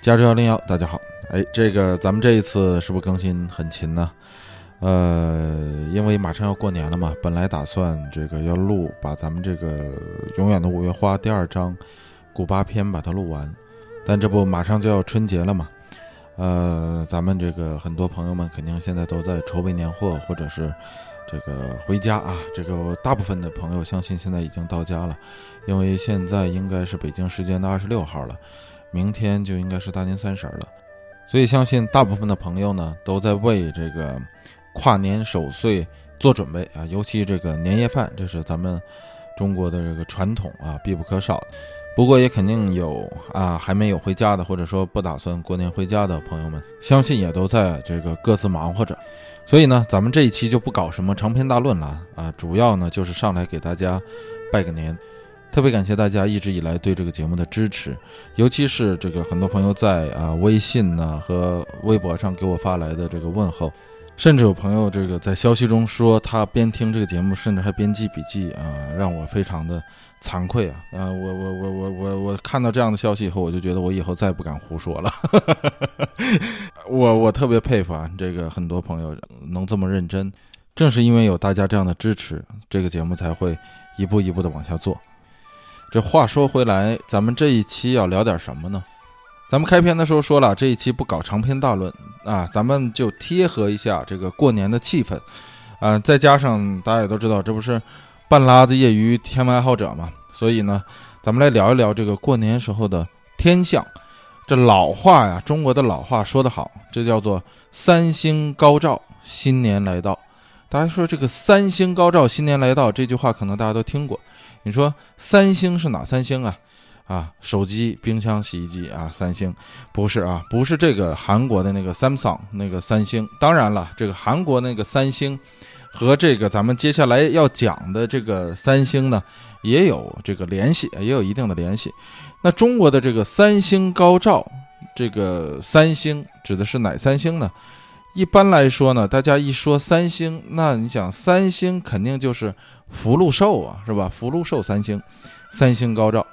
加州幺零幺，大家好。哎，这个咱们这一次是不是更新很勤呢？呃，因为马上要过年了嘛，本来打算这个要录把咱们这个《永远的五月花》第二章古巴篇把它录完，但这不马上就要春节了嘛？呃，咱们这个很多朋友们肯定现在都在筹备年货，或者是这个回家啊。这个大部分的朋友相信现在已经到家了，因为现在应该是北京时间的二十六号了。明天就应该是大年三十了，所以相信大部分的朋友呢都在为这个跨年守岁做准备啊，尤其这个年夜饭，这是咱们中国的这个传统啊，必不可少。不过也肯定有啊还没有回家的，或者说不打算过年回家的朋友们，相信也都在这个各自忙活着。所以呢，咱们这一期就不搞什么长篇大论了啊，主要呢就是上来给大家拜个年。特别感谢大家一直以来对这个节目的支持，尤其是这个很多朋友在啊微信呢和微博上给我发来的这个问候，甚至有朋友这个在消息中说他边听这个节目，甚至还边记笔记啊，让我非常的惭愧啊啊！我我我我我我看到这样的消息以后，我就觉得我以后再也不敢胡说了。我我特别佩服啊，这个很多朋友能这么认真，正是因为有大家这样的支持，这个节目才会一步一步的往下做。这话说回来，咱们这一期要聊点什么呢？咱们开篇的时候说了，这一期不搞长篇大论啊，咱们就贴合一下这个过年的气氛，啊，再加上大家也都知道，这不是半拉子业余天文爱好者嘛，所以呢，咱们来聊一聊这个过年时候的天象。这老话呀，中国的老话说得好，这叫做三星高照，新年来到。大家说这个三星高照，新年来到这句话，可能大家都听过。你说三星是哪三星啊？啊，手机、冰箱、洗衣机啊，三星不是啊，不是这个韩国的那个 Samsung 那个三星。当然了，这个韩国那个三星和这个咱们接下来要讲的这个三星呢，也有这个联系，也有一定的联系。那中国的这个三星高照，这个三星指的是哪三星呢？一般来说呢，大家一说三星，那你想三星肯定就是福禄寿啊，是吧？福禄寿三星，三星高照，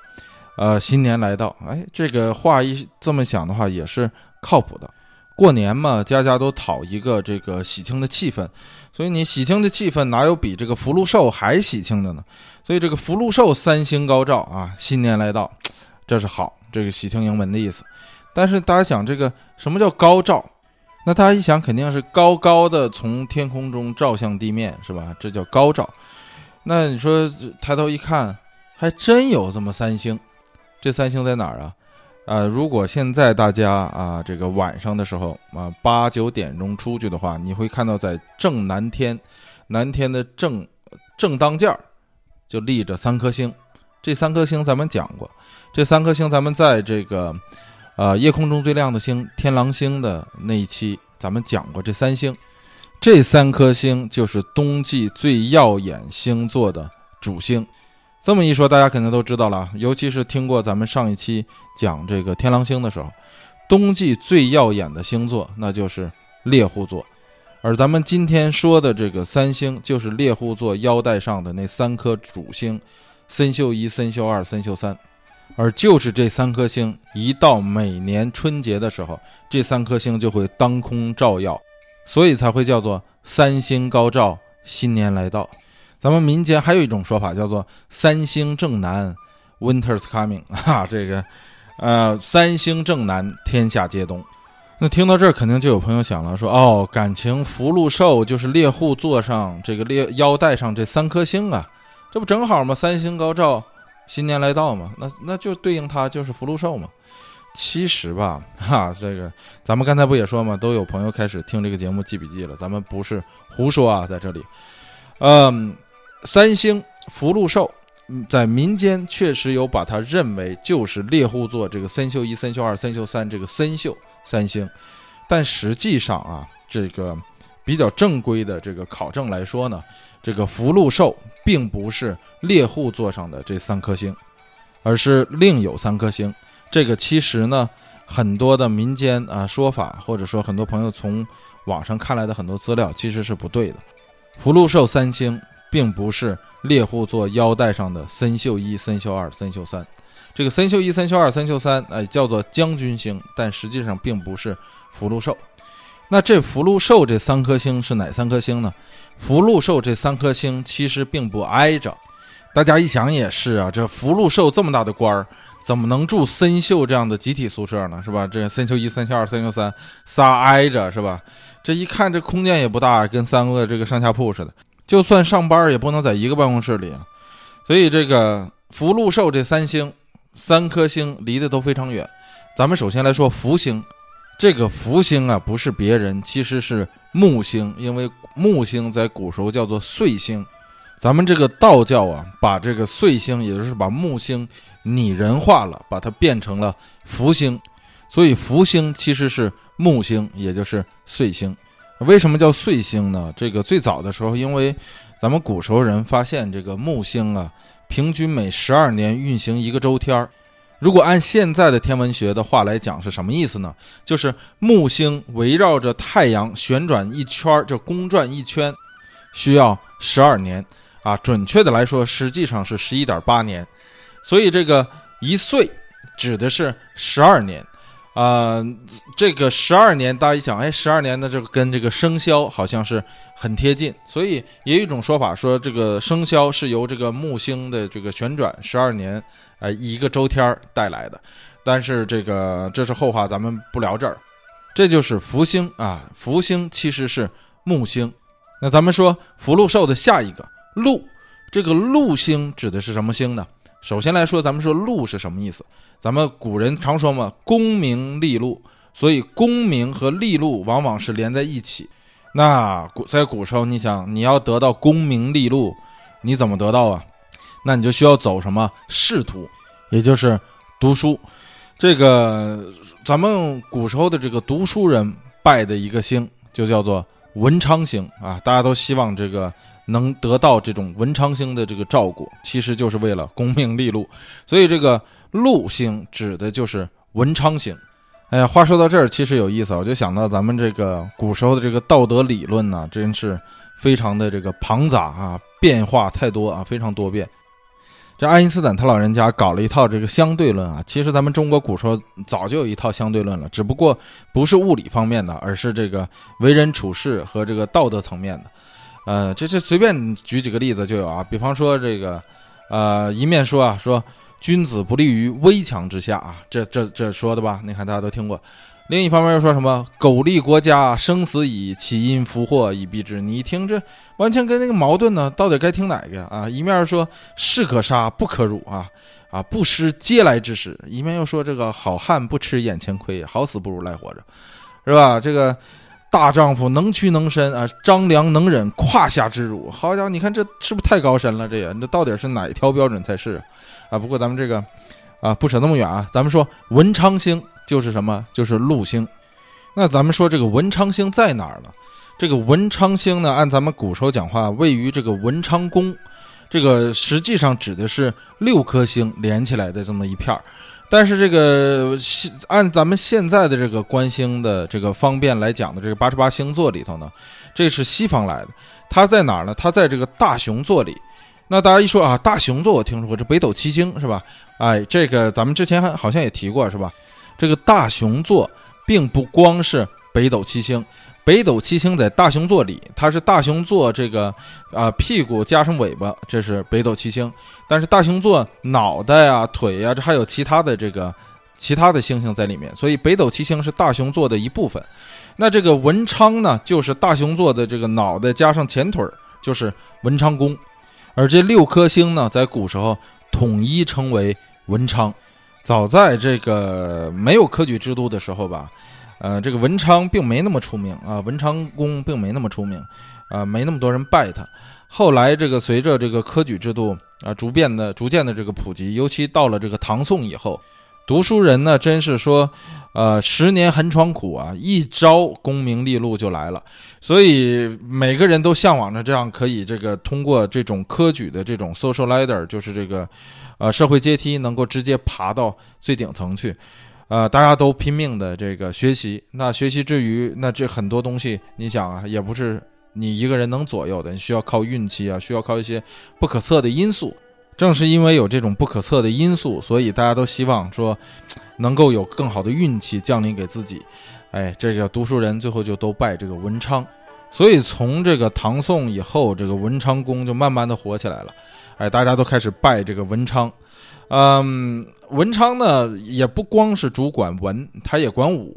呃，新年来到，哎，这个话一这么想的话也是靠谱的。过年嘛，家家都讨一个这个喜庆的气氛，所以你喜庆的气氛哪有比这个福禄寿还喜庆的呢？所以这个福禄寿三星高照啊，新年来到，这是好，这个喜庆迎门的意思。但是大家想，这个什么叫高照？那大家一想，肯定是高高的从天空中照向地面，是吧？这叫高照。那你说抬头一看，还真有这么三星。这三星在哪儿啊？啊，如果现在大家啊，这个晚上的时候啊，八九点钟出去的话，你会看到在正南天，南天的正正当间儿就立着三颗星。这三颗星咱们讲过，这三颗星咱们在这个。啊，夜空中最亮的星天狼星的那一期，咱们讲过这三星，这三颗星就是冬季最耀眼星座的主星。这么一说，大家肯定都知道了，尤其是听过咱们上一期讲这个天狼星的时候，冬季最耀眼的星座那就是猎户座，而咱们今天说的这个三星，就是猎户座腰带上的那三颗主星：参宿一、参宿二、参宿三。而就是这三颗星，一到每年春节的时候，这三颗星就会当空照耀，所以才会叫做三星高照，新年来到。咱们民间还有一种说法，叫做三星正南，Winter's coming 啊，这个，呃，三星正南，天下皆冬。那听到这儿，肯定就有朋友想了，说哦，感情福禄寿就是猎户座上这个猎腰带上这三颗星啊，这不正好吗？三星高照。新年来到嘛，那那就对应它就是福禄寿嘛。其实吧，哈，这个咱们刚才不也说嘛，都有朋友开始听这个节目记笔记了。咱们不是胡说啊，在这里，嗯，三星福禄寿，在民间确实有把它认为就是猎户座这个参宿一、参宿二、参宿三这个参宿三星，但实际上啊，这个比较正规的这个考证来说呢。这个福禄寿并不是猎户座上的这三颗星，而是另有三颗星。这个其实呢，很多的民间啊说法，或者说很多朋友从网上看来的很多资料，其实是不对的。福禄寿三星并不是猎户座腰带上的参宿一、参宿二、参宿三，这个参宿一、参宿二、参宿三，哎，叫做将军星，但实际上并不是福禄寿。那这福禄寿这三颗星是哪三颗星呢？福禄寿这三颗星其实并不挨着。大家一想也是啊，这福禄寿这么大的官儿，怎么能住森秀这样的集体宿舍呢？是吧？这森秀一、森秀二、森秀三仨挨着是吧？这一看这空间也不大，跟三个这个上下铺似的。就算上班也不能在一个办公室里。所以这个福禄寿这三星，三颗星离得都非常远。咱们首先来说福星，这个福星啊不是别人，其实是木星，因为木星在古时候叫做岁星。咱们这个道教啊，把这个岁星，也就是把木星拟人化了，把它变成了福星，所以福星其实是木星，也就是岁星。为什么叫岁星呢？这个最早的时候，因为咱们古时候人发现这个木星啊，平均每十二年运行一个周天儿。如果按现在的天文学的话来讲，是什么意思呢？就是木星围绕着太阳旋转一圈儿，就公转一圈，需要十二年。啊，准确的来说，实际上是十一点八年，所以这个一岁指的是十二年，啊，这个十二年，大家一想，哎，十二年的这个跟这个生肖好像是很贴近，所以也有一种说法说，这个生肖是由这个木星的这个旋转十二年，呃，一个周天带来的，但是这个这是后话，咱们不聊这儿，这就是福星啊，福星其实是木星，那咱们说福禄寿的下一个。禄，这个禄星指的是什么星呢？首先来说，咱们说禄是什么意思？咱们古人常说嘛，功名利禄，所以功名和利禄往往是连在一起。那古在古时候，你想你要得到功名利禄，你怎么得到啊？那你就需要走什么仕途，也就是读书。这个咱们古时候的这个读书人拜的一个星，就叫做文昌星啊。大家都希望这个。能得到这种文昌星的这个照顾，其实就是为了功名利禄，所以这个禄星指的就是文昌星。哎呀，话说到这儿，其实有意思，我就想到咱们这个古时候的这个道德理论呢，真是非常的这个庞杂啊，变化太多啊，非常多变。这爱因斯坦他老人家搞了一套这个相对论啊，其实咱们中国古时候早就有一套相对论了，只不过不是物理方面的，而是这个为人处事和这个道德层面的。呃，这这随便举几个例子就有啊，比方说这个，呃，一面说啊，说君子不立于危墙之下啊，这这这说的吧？你看大家都听过。另一方面又说什么苟利国家，生死以，岂因福祸以避之？你一听这完全跟那个矛盾呢，到底该听哪个啊？一面说士可杀不可辱啊，啊不失嗟来之食；一面又说这个好汉不吃眼前亏，好死不如赖活着，是吧？这个。大丈夫能屈能伸啊，张良能忍胯下之辱。好家伙，你看这是不是太高深了？这也，这到底是哪一条标准才是啊？不过咱们这个啊，不扯那么远啊。咱们说文昌星就是什么？就是禄星。那咱们说这个文昌星在哪儿呢？这个文昌星呢，按咱们古时候讲话，位于这个文昌宫。这个实际上指的是六颗星连起来的这么一片儿。但是这个现按咱们现在的这个观星的这个方便来讲的这个八十八星座里头呢，这是西方来的，它在哪儿呢？它在这个大熊座里。那大家一说啊，大熊座我听说过，这北斗七星是吧？哎，这个咱们之前好像也提过是吧？这个大熊座并不光是北斗七星。北斗七星在大熊座里，它是大熊座这个啊屁股加上尾巴，这是北斗七星。但是大熊座脑袋啊、腿呀，这还有其他的这个其他的星星在里面，所以北斗七星是大熊座的一部分。那这个文昌呢，就是大熊座的这个脑袋加上前腿，就是文昌宫。而这六颗星呢，在古时候统一称为文昌。早在这个没有科举制度的时候吧。呃，这个文昌并没那么出名啊，文昌宫并没那么出名，啊，没那么多人拜他。后来这个随着这个科举制度啊，逐渐的、逐渐的这个普及，尤其到了这个唐宋以后，读书人呢，真是说，呃，十年寒窗苦啊，一朝功名利禄就来了。所以每个人都向往着这样可以这个通过这种科举的这种 social ladder，就是这个，呃，社会阶梯，能够直接爬到最顶层去。呃，大家都拼命的这个学习，那学习之余，那这很多东西，你想啊，也不是你一个人能左右的，你需要靠运气啊，需要靠一些不可测的因素。正是因为有这种不可测的因素，所以大家都希望说，能够有更好的运气降临给自己。哎，这个读书人最后就都拜这个文昌。所以从这个唐宋以后，这个文昌宫就慢慢的火起来了。哎，大家都开始拜这个文昌。嗯，文昌呢也不光是主管文，他也管武。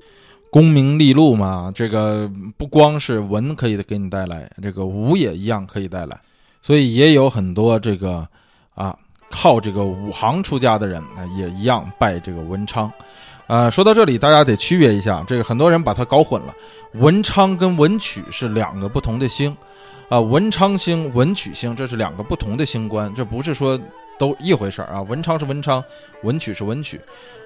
功名利禄嘛，这个不光是文可以给你带来，这个武也一样可以带来。所以也有很多这个啊靠这个武行出家的人啊，也一样拜这个文昌。呃，说到这里，大家得区别一下，这个很多人把它搞混了。文昌跟文曲是两个不同的星，啊，文昌星、文曲星这是两个不同的星官，这不是说都一回事儿啊。文昌是文昌，文曲是文曲。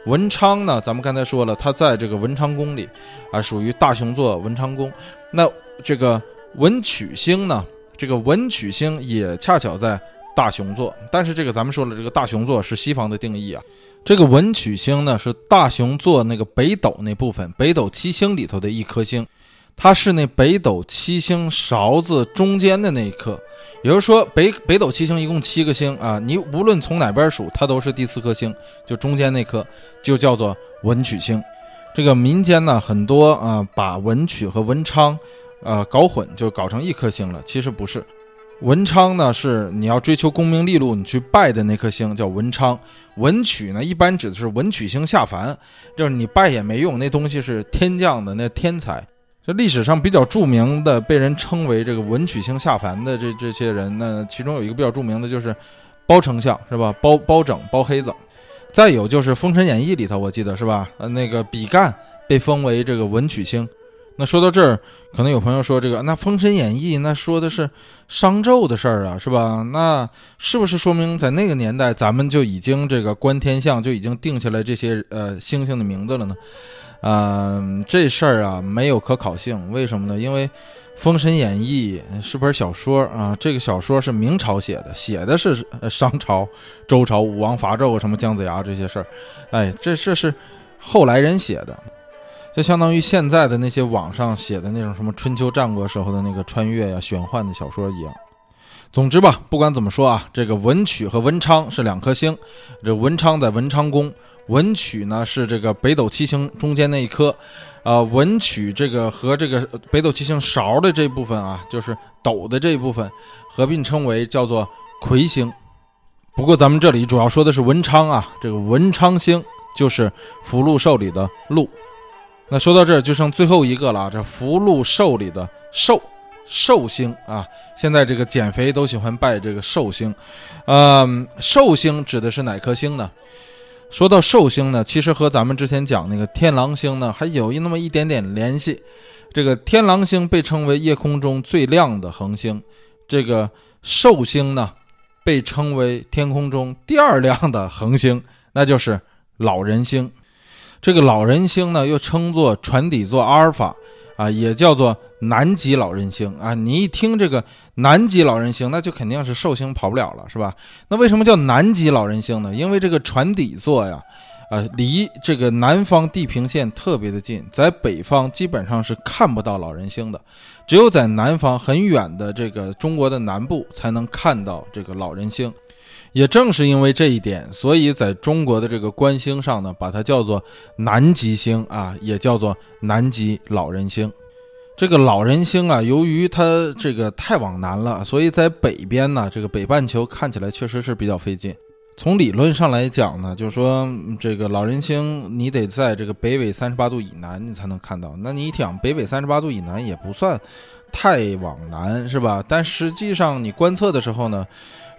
文昌呢，咱们刚才说了，它在这个文昌宫里，啊，属于大熊座文昌宫。那这个文曲星呢，这个文曲星也恰巧在大熊座，但是这个咱们说了，这个大熊座是西方的定义啊。这个文曲星呢，是大熊座那个北斗那部分，北斗七星里头的一颗星，它是那北斗七星勺子中间的那一颗。也就是说，北北斗七星一共七个星啊，你无论从哪边数，它都是第四颗星，就中间那颗，就叫做文曲星。这个民间呢，很多啊，把文曲和文昌，呃，搞混，就搞成一颗星了。其实不是。文昌呢，是你要追求功名利禄，你去拜的那颗星叫文昌。文曲呢，一般指的是文曲星下凡，就是你拜也没用，那东西是天降的那天才。这历史上比较著名的，被人称为这个文曲星下凡的这这些人呢，其中有一个比较著名的，就是包丞相，是吧？包包拯、包黑子。再有就是《封神演义》里头，我记得是吧？呃，那个比干被封为这个文曲星。那说到这儿，可能有朋友说这个，那《封神演义》那说的是商纣的事儿啊，是吧？那是不是说明在那个年代，咱们就已经这个观天象就已经定下来这些呃星星的名字了呢？嗯，这事儿啊没有可考性，为什么呢？因为《封神演义》是本小说啊，这个小说是明朝写的，写的是商朝、周朝、武王伐纣什么姜子牙这些事儿，哎，这这是后来人写的。就相当于现在的那些网上写的那种什么春秋战国时候的那个穿越呀、玄幻的小说一样。总之吧，不管怎么说啊，这个文曲和文昌是两颗星，这文昌在文昌宫，文曲呢是这个北斗七星中间那一颗，啊，文曲这个和这个北斗七星勺的这部分啊，就是斗的这一部分，合并称为叫做魁星。不过咱们这里主要说的是文昌啊，这个文昌星就是福禄寿里的禄。那说到这儿就剩最后一个了，这福禄寿里的寿，寿星啊。现在这个减肥都喜欢拜这个寿星，嗯，寿星指的是哪颗星呢？说到寿星呢，其实和咱们之前讲那个天狼星呢，还有一那么一点点联系。这个天狼星被称为夜空中最亮的恒星，这个寿星呢，被称为天空中第二亮的恒星，那就是老人星。这个老人星呢，又称作船底座阿尔法，啊，也叫做南极老人星啊。你一听这个南极老人星，那就肯定是寿星跑不了了，是吧？那为什么叫南极老人星呢？因为这个船底座呀，啊，离这个南方地平线特别的近，在北方基本上是看不到老人星的，只有在南方很远的这个中国的南部才能看到这个老人星。也正是因为这一点，所以在中国的这个观星上呢，把它叫做南极星啊，也叫做南极老人星。这个老人星啊，由于它这个太往南了，所以在北边呢，这个北半球看起来确实是比较费劲。从理论上来讲呢，就是说这个老人星你得在这个北纬三十八度以南你才能看到。那你想，北纬三十八度以南也不算太往南，是吧？但实际上你观测的时候呢？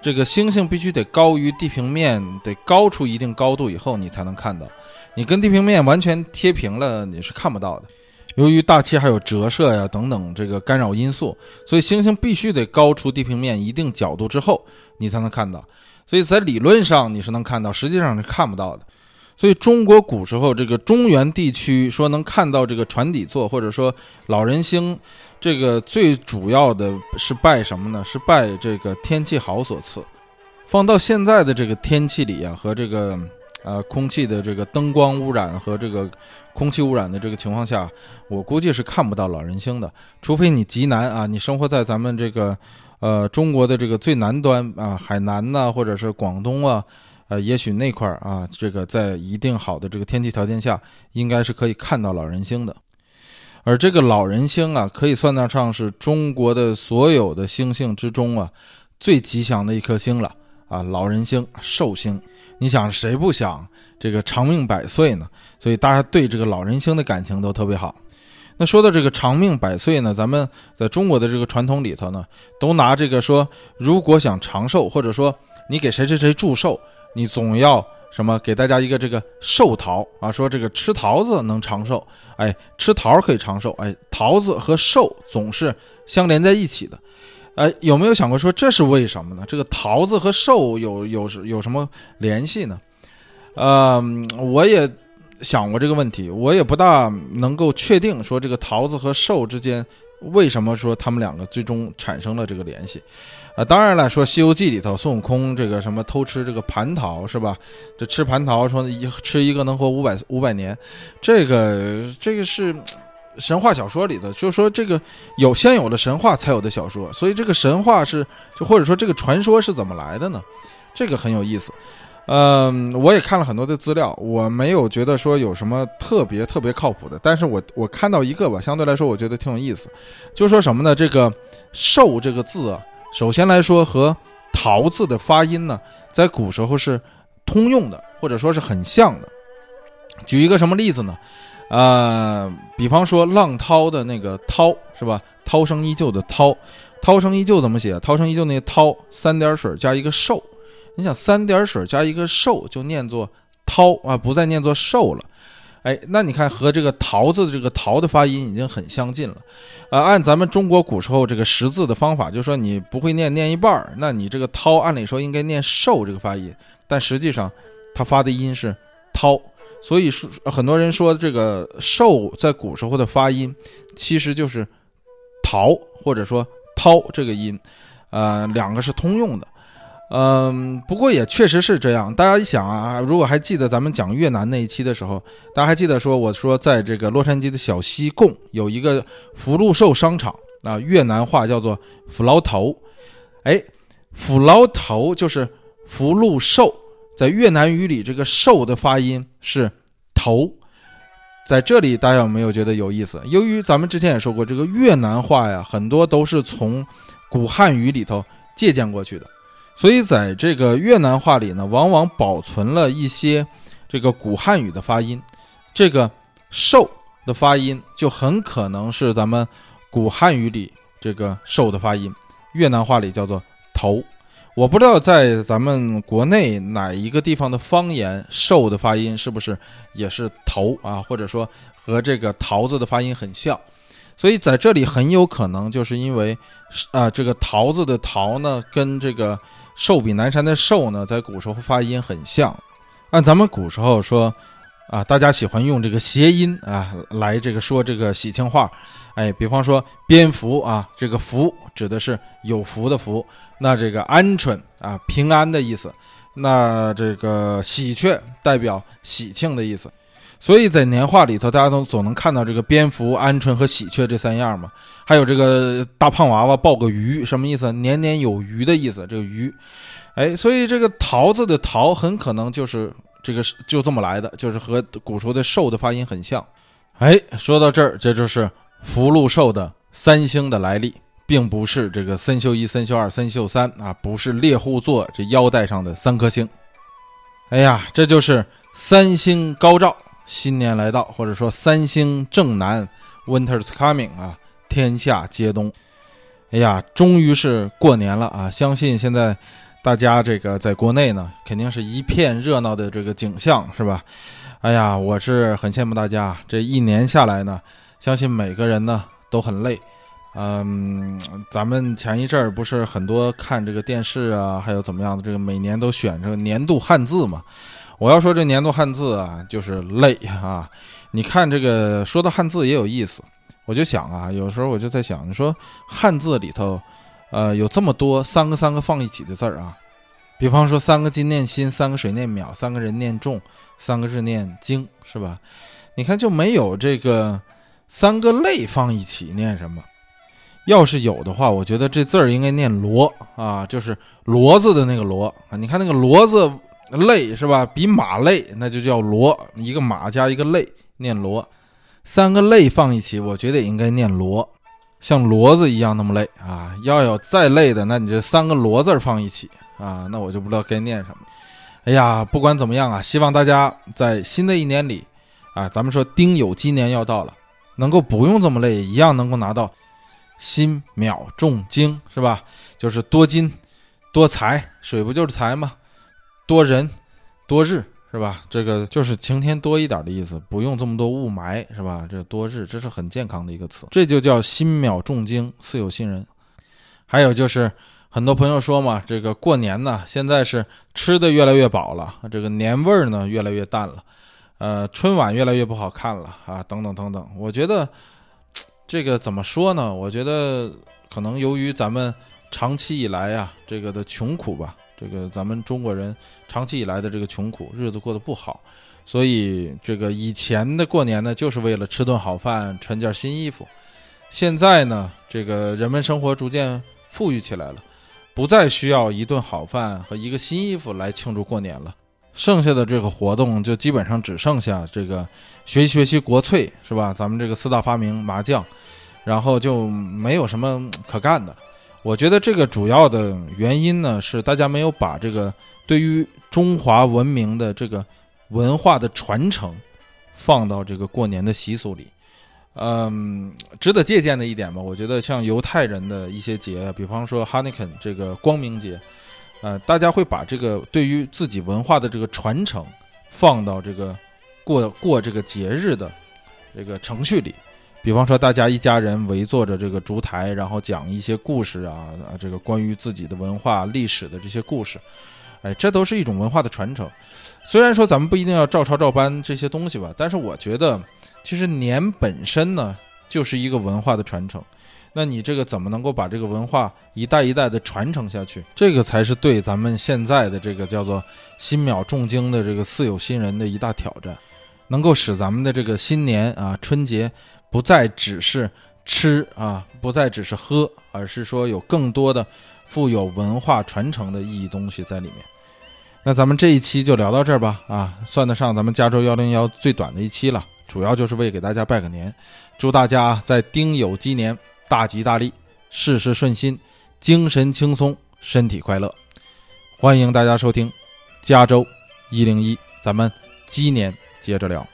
这个星星必须得高于地平面，得高出一定高度以后，你才能看到。你跟地平面完全贴平了，你是看不到的。由于大气还有折射呀等等这个干扰因素，所以星星必须得高出地平面一定角度之后，你才能看到。所以在理论上你是能看到，实际上是看不到的。所以中国古时候这个中原地区说能看到这个船底座或者说老人星，这个最主要的是拜什么呢？是拜这个天气好所赐。放到现在的这个天气里啊，和这个呃空气的这个灯光污染和这个空气污染的这个情况下，我估计是看不到老人星的，除非你极南啊，你生活在咱们这个。呃，中国的这个最南端啊，海南呐，或者是广东啊，呃，也许那块儿啊，这个在一定好的这个天气条件下，应该是可以看到老人星的。而这个老人星啊，可以算得上是中国的所有的星星之中啊，最吉祥的一颗星了啊！老人星、寿星，你想谁不想这个长命百岁呢？所以大家对这个老人星的感情都特别好。那说到这个长命百岁呢，咱们在中国的这个传统里头呢，都拿这个说，如果想长寿，或者说你给谁谁谁祝寿，你总要什么给大家一个这个寿桃啊，说这个吃桃子能长寿，哎，吃桃可以长寿，哎，桃子和寿总是相连在一起的，哎，有没有想过说这是为什么呢？这个桃子和寿有有有什么联系呢？呃，我也。想过这个问题，我也不大能够确定说这个桃子和寿之间为什么说他们两个最终产生了这个联系，啊，当然了，说《西游记》里头孙悟空这个什么偷吃这个蟠桃是吧？这吃蟠桃说一吃一个能活五百五百年，这个这个是神话小说里的，就是说这个有先有的神话才有的小说，所以这个神话是就或者说这个传说是怎么来的呢？这个很有意思。嗯，我也看了很多的资料，我没有觉得说有什么特别特别靠谱的，但是我我看到一个吧，相对来说我觉得挺有意思，就说什么呢？这个“寿”这个字啊，首先来说和“桃”字的发音呢，在古时候是通用的，或者说是很像的。举一个什么例子呢？呃，比方说浪涛的那个“涛”是吧？“涛声依旧”的“涛”，“涛声依旧”怎么写？“涛声依旧”那个“涛”三点水加一个“寿”。你想三点水加一个寿，就念作涛啊，不再念作寿了。哎，那你看和这个桃子的这个桃的发音已经很相近了。啊，按咱们中国古时候这个识字的方法，就说你不会念，念一半儿，那你这个涛按理说应该念寿这个发音，但实际上它发的音是涛，所以说很多人说这个寿在古时候的发音其实就是桃或者说涛这个音，呃，两个是通用的。嗯，不过也确实是这样。大家一想啊，如果还记得咱们讲越南那一期的时候，大家还记得说，我说在这个洛杉矶的小西贡有一个福禄寿商场啊，越南话叫做“福劳头”。哎，“福劳头”就是福禄寿，在越南语里这个“寿”的发音是“头”。在这里，大家有没有觉得有意思？由于咱们之前也说过，这个越南话呀，很多都是从古汉语里头借鉴过去的。所以，在这个越南话里呢，往往保存了一些这个古汉语的发音。这个“寿”的发音就很可能是咱们古汉语里这个“寿”的发音，越南话里叫做“头”。我不知道在咱们国内哪一个地方的方言“寿”的发音是不是也是“头”啊，或者说和这个“桃子”的发音很像。所以在这里很有可能就是因为啊，这个“桃子”的“桃”呢，跟这个。寿比南山的寿呢，在古时候发音很像。按咱们古时候说，啊，大家喜欢用这个谐音啊来这个说这个喜庆话。哎，比方说蝙蝠啊，这个福指的是有福的福。那这个鹌鹑啊，平安的意思。那这个喜鹊代表喜庆的意思。所以在年画里头，大家都总能看到这个蝙蝠、鹌鹑和喜鹊这三样嘛。还有这个大胖娃娃抱个鱼，什么意思？年年有余的意思。这个鱼，哎，所以这个桃子的桃很可能就是这个就这么来的，就是和古时候的寿的发音很像。哎，说到这儿，这就是福禄寿的三星的来历，并不是这个三宿一、三宿二、三宿三啊，不是猎户座这腰带上的三颗星。哎呀，这就是三星高照。新年来到，或者说三星正南，Winter's coming 啊，天下皆冬。哎呀，终于是过年了啊！相信现在大家这个在国内呢，肯定是一片热闹的这个景象，是吧？哎呀，我是很羡慕大家，这一年下来呢，相信每个人呢都很累。嗯，咱们前一阵儿不是很多看这个电视啊，还有怎么样的，这个每年都选这个年度汉字嘛。我要说这年度汉字啊，就是累啊！你看这个说到汉字也有意思，我就想啊，有时候我就在想，你说汉字里头，呃，有这么多三个三个放一起的字儿啊，比方说三个金念心，三个水念淼，三个人念重，三个日念经，是吧？你看就没有这个三个类放一起念什么？要是有的话，我觉得这字儿应该念骡啊，就是骡子的那个骡啊。你看那个骡子累是吧？比马累，那就叫骡。一个马加一个累，念骡。三个累放一起，我觉得也应该念骡，像骡子一样那么累啊。要有再累的，那你这三个骡字放一起啊，那我就不知道该念什么。哎呀，不管怎么样啊，希望大家在新的一年里啊，咱们说丁酉鸡年要到了，能够不用这么累，一样能够拿到。辛卯重金是吧？就是多金多财，水不就是财吗？多人多日是吧？这个就是晴天多一点的意思，不用这么多雾霾是吧？这多日这是很健康的一个词，这就叫辛卯重金，似有新人。还有就是很多朋友说嘛，这个过年呢，现在是吃的越来越饱了，这个年味儿呢越来越淡了，呃，春晚越来越不好看了啊，等等等等，我觉得。这个怎么说呢？我觉得可能由于咱们长期以来呀，这个的穷苦吧，这个咱们中国人长期以来的这个穷苦，日子过得不好，所以这个以前的过年呢，就是为了吃顿好饭，穿件新衣服。现在呢，这个人们生活逐渐富裕起来了，不再需要一顿好饭和一个新衣服来庆祝过年了。剩下的这个活动就基本上只剩下这个学习学习国粹是吧？咱们这个四大发明麻将，然后就没有什么可干的。我觉得这个主要的原因呢是大家没有把这个对于中华文明的这个文化的传承放到这个过年的习俗里。嗯，值得借鉴的一点吧，我觉得像犹太人的一些节，比方说哈尼肯这个光明节。呃，大家会把这个对于自己文化的这个传承放到这个过过这个节日的这个程序里，比方说大家一家人围坐着这个烛台，然后讲一些故事啊啊，这个关于自己的文化历史的这些故事，哎，这都是一种文化的传承。虽然说咱们不一定要照抄照搬这些东西吧，但是我觉得其实年本身呢就是一个文化的传承。那你这个怎么能够把这个文化一代一代的传承下去？这个才是对咱们现在的这个叫做“新秒重经”的这个似有新人的一大挑战，能够使咱们的这个新年啊春节不再只是吃啊，不再只是喝，而是说有更多的富有文化传承的意义东西在里面。那咱们这一期就聊到这儿吧，啊，算得上咱们加州幺零幺最短的一期了，主要就是为给大家拜个年，祝大家在丁酉鸡年。大吉大利，事事顺心，精神轻松，身体快乐。欢迎大家收听加州一零一，咱们鸡年接着聊。